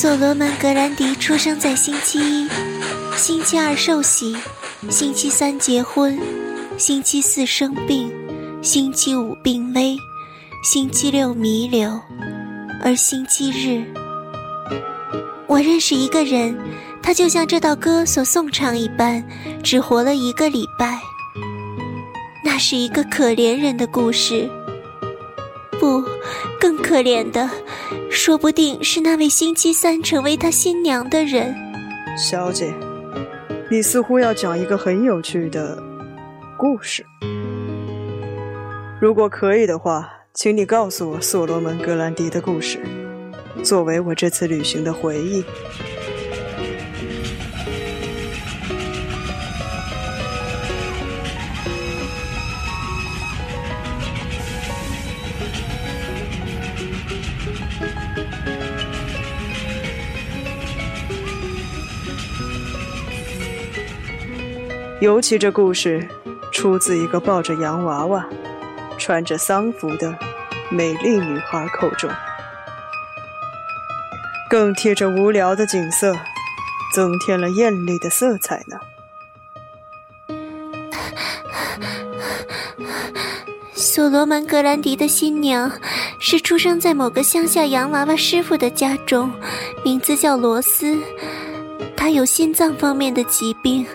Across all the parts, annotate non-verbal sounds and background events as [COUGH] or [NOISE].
所罗门·格兰迪出生在星期一，星期二受洗，星期三结婚，星期四生病，星期五病危，星期六弥留，而星期日，我认识一个人，他就像这道歌所颂唱一般，只活了一个礼拜。那是一个可怜人的故事。不，更可怜的，说不定是那位星期三成为他新娘的人。小姐，你似乎要讲一个很有趣的故事。如果可以的话，请你告诉我所罗门·格兰迪的故事，作为我这次旅行的回忆。尤其这故事出自一个抱着洋娃娃、穿着丧服的美丽女孩口中，更贴着无聊的景色，增添了艳丽的色彩呢。所罗门·格兰迪的新娘是出生在某个乡下洋娃娃师傅的家中，名字叫罗斯。他有心脏方面的疾病，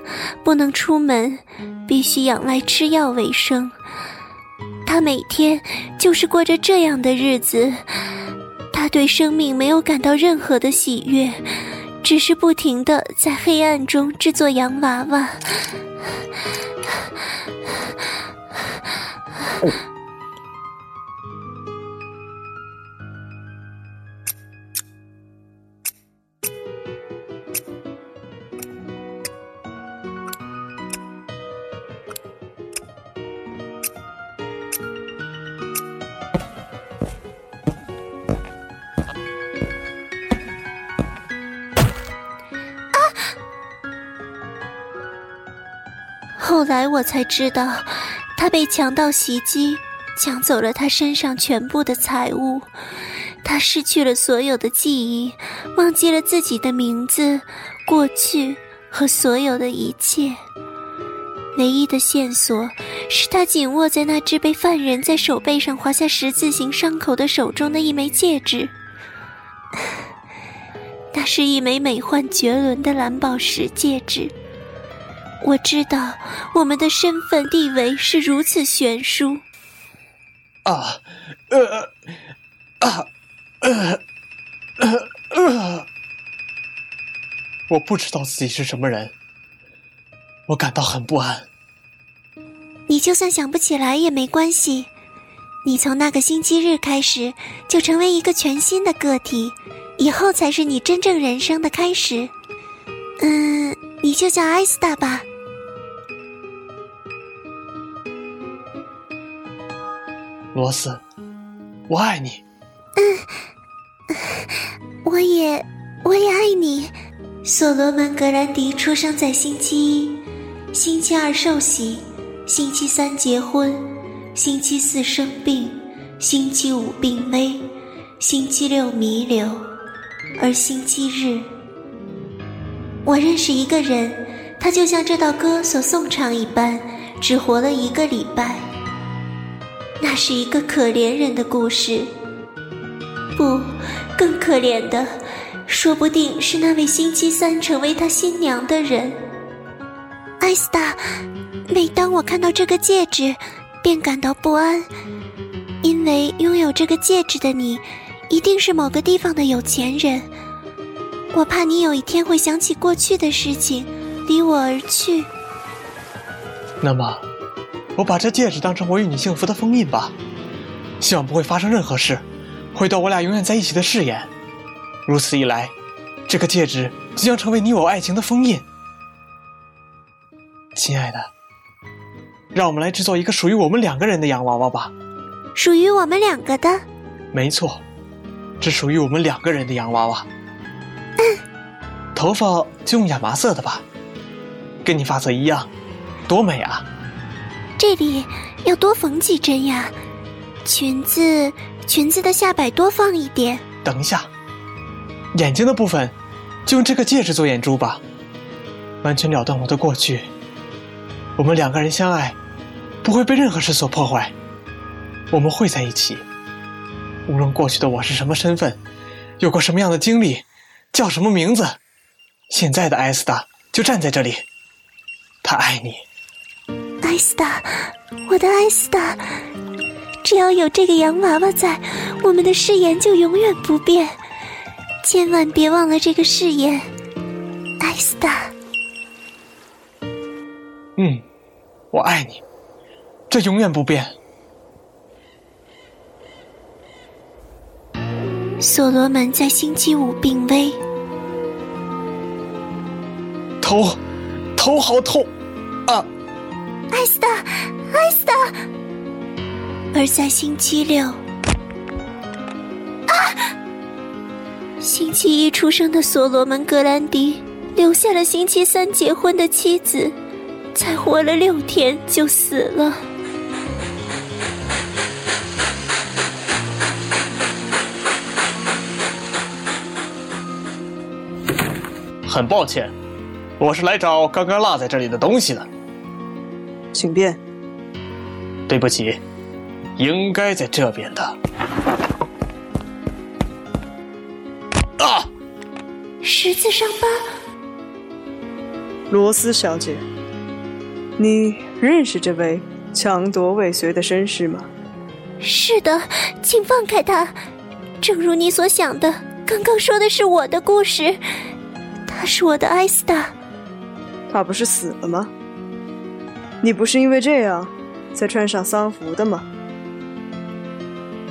不能出门，必须仰赖吃药为生。他每天就是过着这样的日子。他对生命没有感到任何的喜悦，只是不停的在黑暗中制作洋娃娃。后来我才知道，他被强盗袭击，抢走了他身上全部的财物。他失去了所有的记忆，忘记了自己的名字、过去和所有的一切。唯一的线索是他紧握在那只被犯人在手背上划下十字形伤口的手中的一枚戒指。[LAUGHS] 那是一枚美幻绝伦的蓝宝石戒指。我知道我们的身份地位是如此悬殊。啊，呃，啊，呃，呃，呃，我不知道自己是什么人，我感到很不安。你就算想不起来也没关系，你从那个星期日开始就成为一个全新的个体，以后才是你真正人生的开始。嗯，你就叫艾斯达吧。罗斯，我爱你。嗯，我也，我也爱你。所罗门·格兰迪出生在星期一，星期二受洗，星期三结婚，星期四生病，星期五病危，星期六弥留，而星期日，我认识一个人，他就像这道歌所颂唱一般，只活了一个礼拜。那是一个可怜人的故事。不，更可怜的，说不定是那位星期三成为他新娘的人。艾斯达，每当我看到这个戒指，便感到不安，因为拥有这个戒指的你，一定是某个地方的有钱人。我怕你有一天会想起过去的事情，离我而去。那么。我把这戒指当成我与你幸福的封印吧，希望不会发生任何事，回到我俩永远在一起的誓言。如此一来，这个戒指即将成为你我爱情的封印。亲爱的，让我们来制作一个属于我们两个人的洋娃娃吧。属于我们两个的？没错，只属于我们两个人的洋娃娃。嗯，头发就用亚麻色的吧，跟你发色一样，多美啊！这里要多缝几针呀，裙子裙子的下摆多放一点。等一下，眼睛的部分，就用这个戒指做眼珠吧，完全了断我的过去。我们两个人相爱，不会被任何事所破坏。我们会在一起，无论过去的我是什么身份，有过什么样的经历，叫什么名字，现在的艾斯达就站在这里。他爱你，艾斯达，我的艾斯达。只要有这个洋娃娃在，我们的誓言就永远不变。千万别忘了这个誓言，艾斯达。嗯，我爱你，这永远不变。所罗门在星期五病危，头，头好痛，啊！艾斯特，艾斯特。而在星期六，啊！星期一出生的所罗门·格兰迪留下了星期三结婚的妻子，才活了六天就死了。很抱歉，我是来找刚刚落在这里的东西的，请便。对不起。应该在这边的。啊！十字伤疤。罗斯小姐，你认识这位强夺未遂的绅士吗？是的，请放开他。正如你所想的，刚刚说的是我的故事。他是我的艾斯达。他不是死了吗？你不是因为这样才穿上丧服的吗？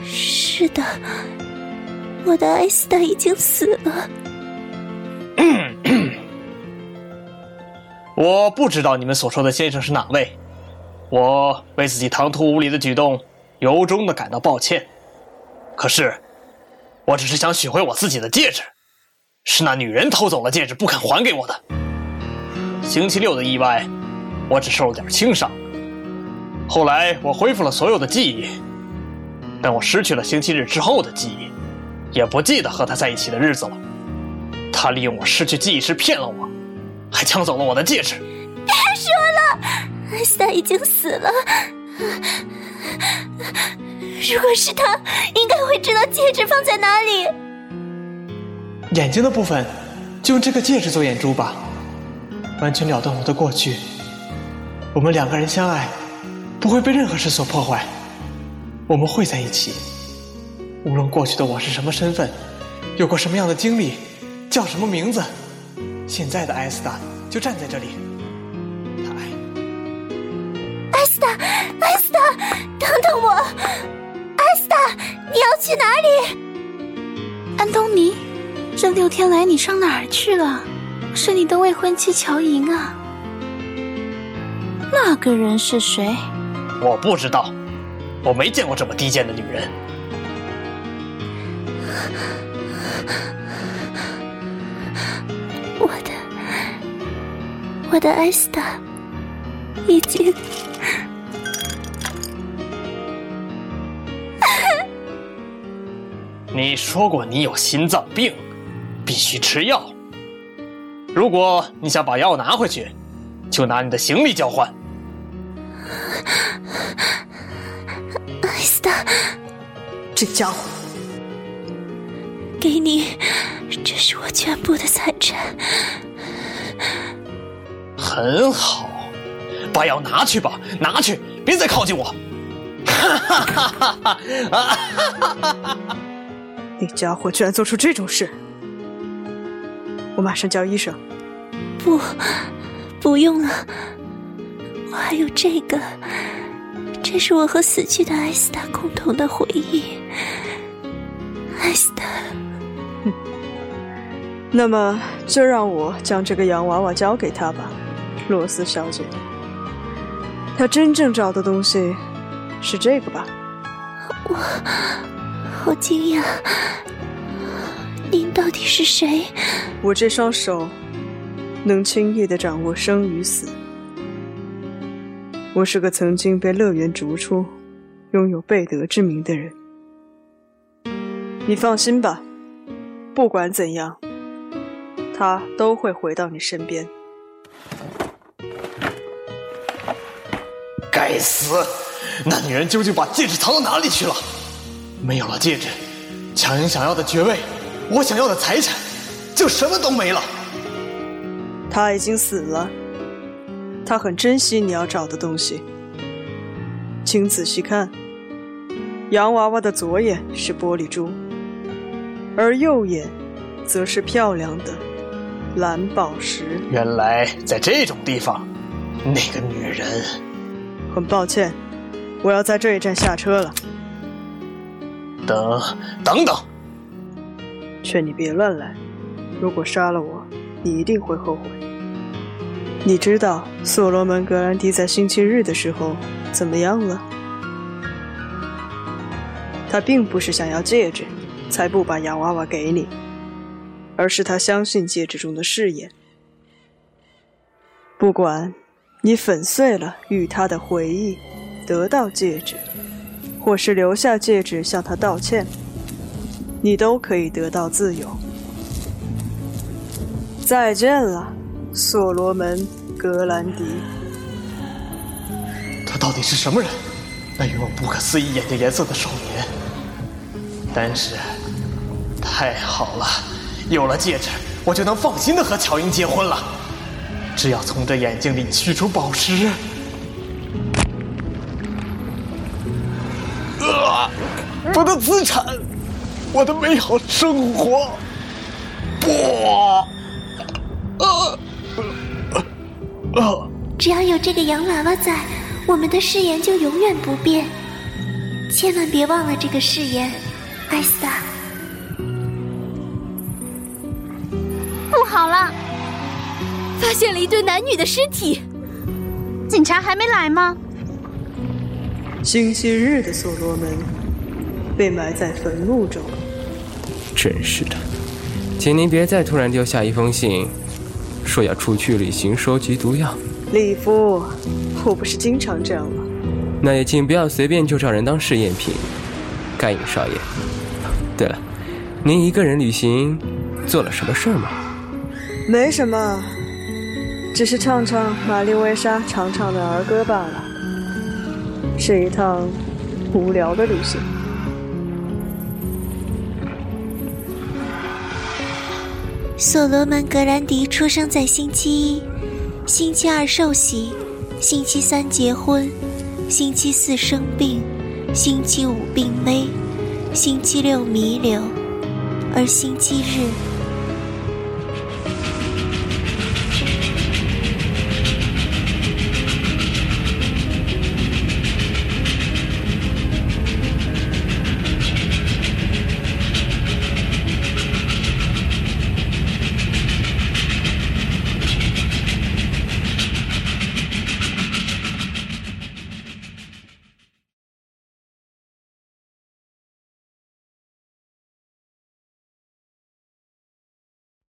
是的，我的艾斯达已经死了。我不知道你们所说的先生是哪位，我为自己唐突无礼的举动由衷的感到抱歉。可是，我只是想取回我自己的戒指，是那女人偷走了戒指不肯还给我的。星期六的意外，我只受了点轻伤，后来我恢复了所有的记忆。但我失去了星期日之后的记忆，也不记得和他在一起的日子了。他利用我失去记忆时骗了我，还抢走了我的戒指。别说了，艾斯达已经死了。如果是他，应该会知道戒指放在哪里。眼睛的部分，就用这个戒指做眼珠吧，完全了断我的过去。我们两个人相爱，不会被任何事所破坏。我们会在一起，无论过去的我是什么身份，有过什么样的经历，叫什么名字，现在的艾斯达就站在这里。他爱你，艾斯达，艾斯达，等等我，艾斯达，你要去哪里？安东尼，这六天来你上哪儿去了？是你的未婚妻乔莹啊？那个人是谁？我不知道。我没见过这么低贱的女人。我的，我的艾斯达已经 [LAUGHS]…… 你说过你有心脏病，必须吃药。如果你想把药拿回去，就拿你的行李交换。这家伙，给你，这是我全部的财产。很好，把药拿去吧，拿去，别再靠近我。哈哈哈哈哈！那家伙居然做出这种事！我马上叫医生。不，不用了，我还有这个。这是我和死去的艾斯达共同的回忆，艾斯达。[LAUGHS] 那么就让我将这个洋娃娃交给他吧，罗斯小姐。他真正找的东西是这个吧？我好惊讶，您到底是谁？我这双手能轻易的掌握生与死。我是个曾经被乐园逐出、拥有贝德之名的人。你放心吧，不管怎样，他都会回到你身边。该死！那女人究竟把戒指藏到哪里去了？没有了戒指，强英想要的爵位，我想要的财产，就什么都没了。他已经死了。他很珍惜你要找的东西，请仔细看。洋娃娃的左眼是玻璃珠，而右眼则是漂亮的蓝宝石。原来在这种地方，那个女人……很抱歉，我要在这一站下车了。等，等等！劝你别乱来，如果杀了我，你一定会后悔。你知道所罗门·格兰迪在星期日的时候怎么样了？他并不是想要戒指，才不把洋娃娃给你，而是他相信戒指中的誓言。不管。你粉碎了与他的回忆，得到戒指，或是留下戒指向他道歉，你都可以得到自由。再见了，所罗门·格兰迪。他到底是什么人？那拥有不可思议眼睛颜色的少年。但是，太好了，有了戒指，我就能放心的和乔英结婚了。只要从这眼睛里取出宝石，啊！我的资产，我的美好生活，不！啊！只要有这个洋娃娃在，我们的誓言就永远不变。千万别忘了这个誓言，艾斯达。不好了！发现了一对男女的尸体，警察还没来吗？星期日的所罗门被埋在坟墓中。真是的，请您别再突然丢下一封信，说要出去旅行收集毒药。李夫，我不是经常这样吗？那也请不要随便就找人当试验品，甘影少爷。对了，您一个人旅行做了什么事儿吗？没什么。只是唱唱玛丽薇莎常唱的儿歌罢了，是一趟无聊的旅行。所罗门·格兰迪出生在星期一，星期二受洗，星期三结婚，星期四生病，星期五病危，星期六弥留，而星期日。